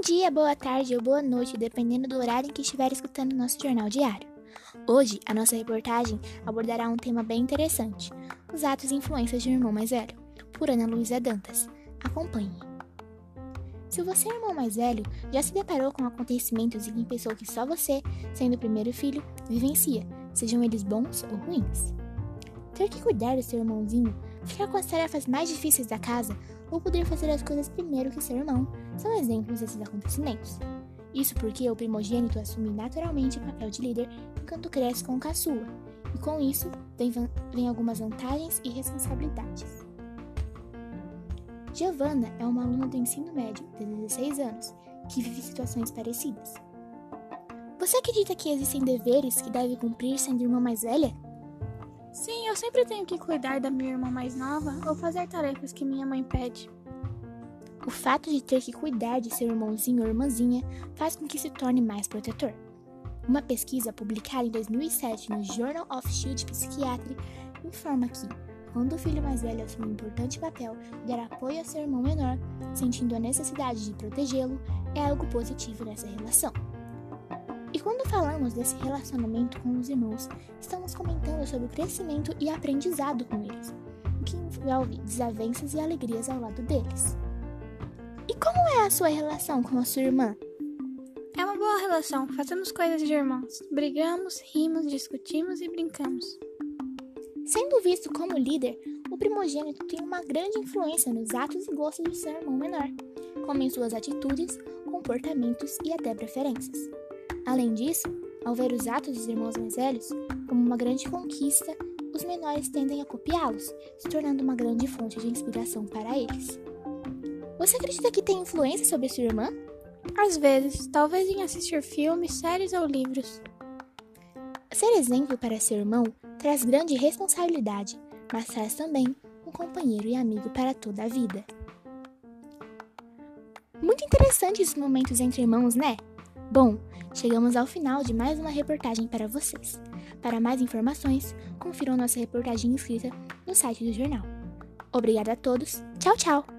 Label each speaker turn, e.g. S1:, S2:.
S1: dia, boa tarde ou boa noite, dependendo do horário em que estiver escutando nosso jornal diário. Hoje, a nossa reportagem abordará um tema bem interessante: os atos e influências de um irmão mais velho, por Ana Luísa Dantas. Acompanhe. Se você é irmão mais velho, já se deparou com acontecimentos em que pensou que só você, sendo o primeiro filho, vivencia, sejam eles bons ou ruins. Ter que cuidar do seu irmãozinho, ficar com as tarefas mais difíceis da casa ou poder fazer as coisas primeiro que seu irmão são exemplos desses acontecimentos. Isso porque o primogênito assume naturalmente o papel de líder enquanto cresce com o caçula, e com isso vem, vem algumas vantagens e responsabilidades. Giovanna é uma aluna do ensino médio de 16 anos que vive situações parecidas. Você acredita que existem deveres que deve cumprir sendo irmã mais velha?
S2: Sim, eu sempre tenho que cuidar da minha irmã mais nova ou fazer tarefas que minha mãe pede.
S1: O fato de ter que cuidar de seu irmãozinho ou irmãzinha faz com que se torne mais protetor. Uma pesquisa publicada em 2007 no Journal of Shield Psychiatry informa que, quando o filho mais velho assume um importante papel de dar apoio a seu irmão menor, sentindo a necessidade de protegê-lo, é algo positivo nessa relação. Quando falamos desse relacionamento com os irmãos, estamos comentando sobre o crescimento e aprendizado com eles, o que envolve desavenças e alegrias ao lado deles. E como é a sua relação com a sua irmã?
S2: É uma boa relação, fazemos coisas de irmãos. Brigamos, rimos, discutimos e brincamos.
S1: Sendo visto como líder, o primogênito tem uma grande influência nos atos e gostos do seu irmão menor, como em suas atitudes, comportamentos e até preferências. Além disso, ao ver os atos dos irmãos mais velhos como uma grande conquista, os menores tendem a copiá-los, se tornando uma grande fonte de inspiração para eles. Você acredita que tem influência sobre sua irmã?
S2: Às vezes, talvez em assistir filmes, séries ou livros.
S1: Ser exemplo para seu irmão traz grande responsabilidade, mas traz também um companheiro e amigo para toda a vida. Muito interessante esses momentos entre irmãos, né? Bom, chegamos ao final de mais uma reportagem para vocês. Para mais informações, confiram nossa reportagem escrita no site do jornal. Obrigada a todos. Tchau, tchau!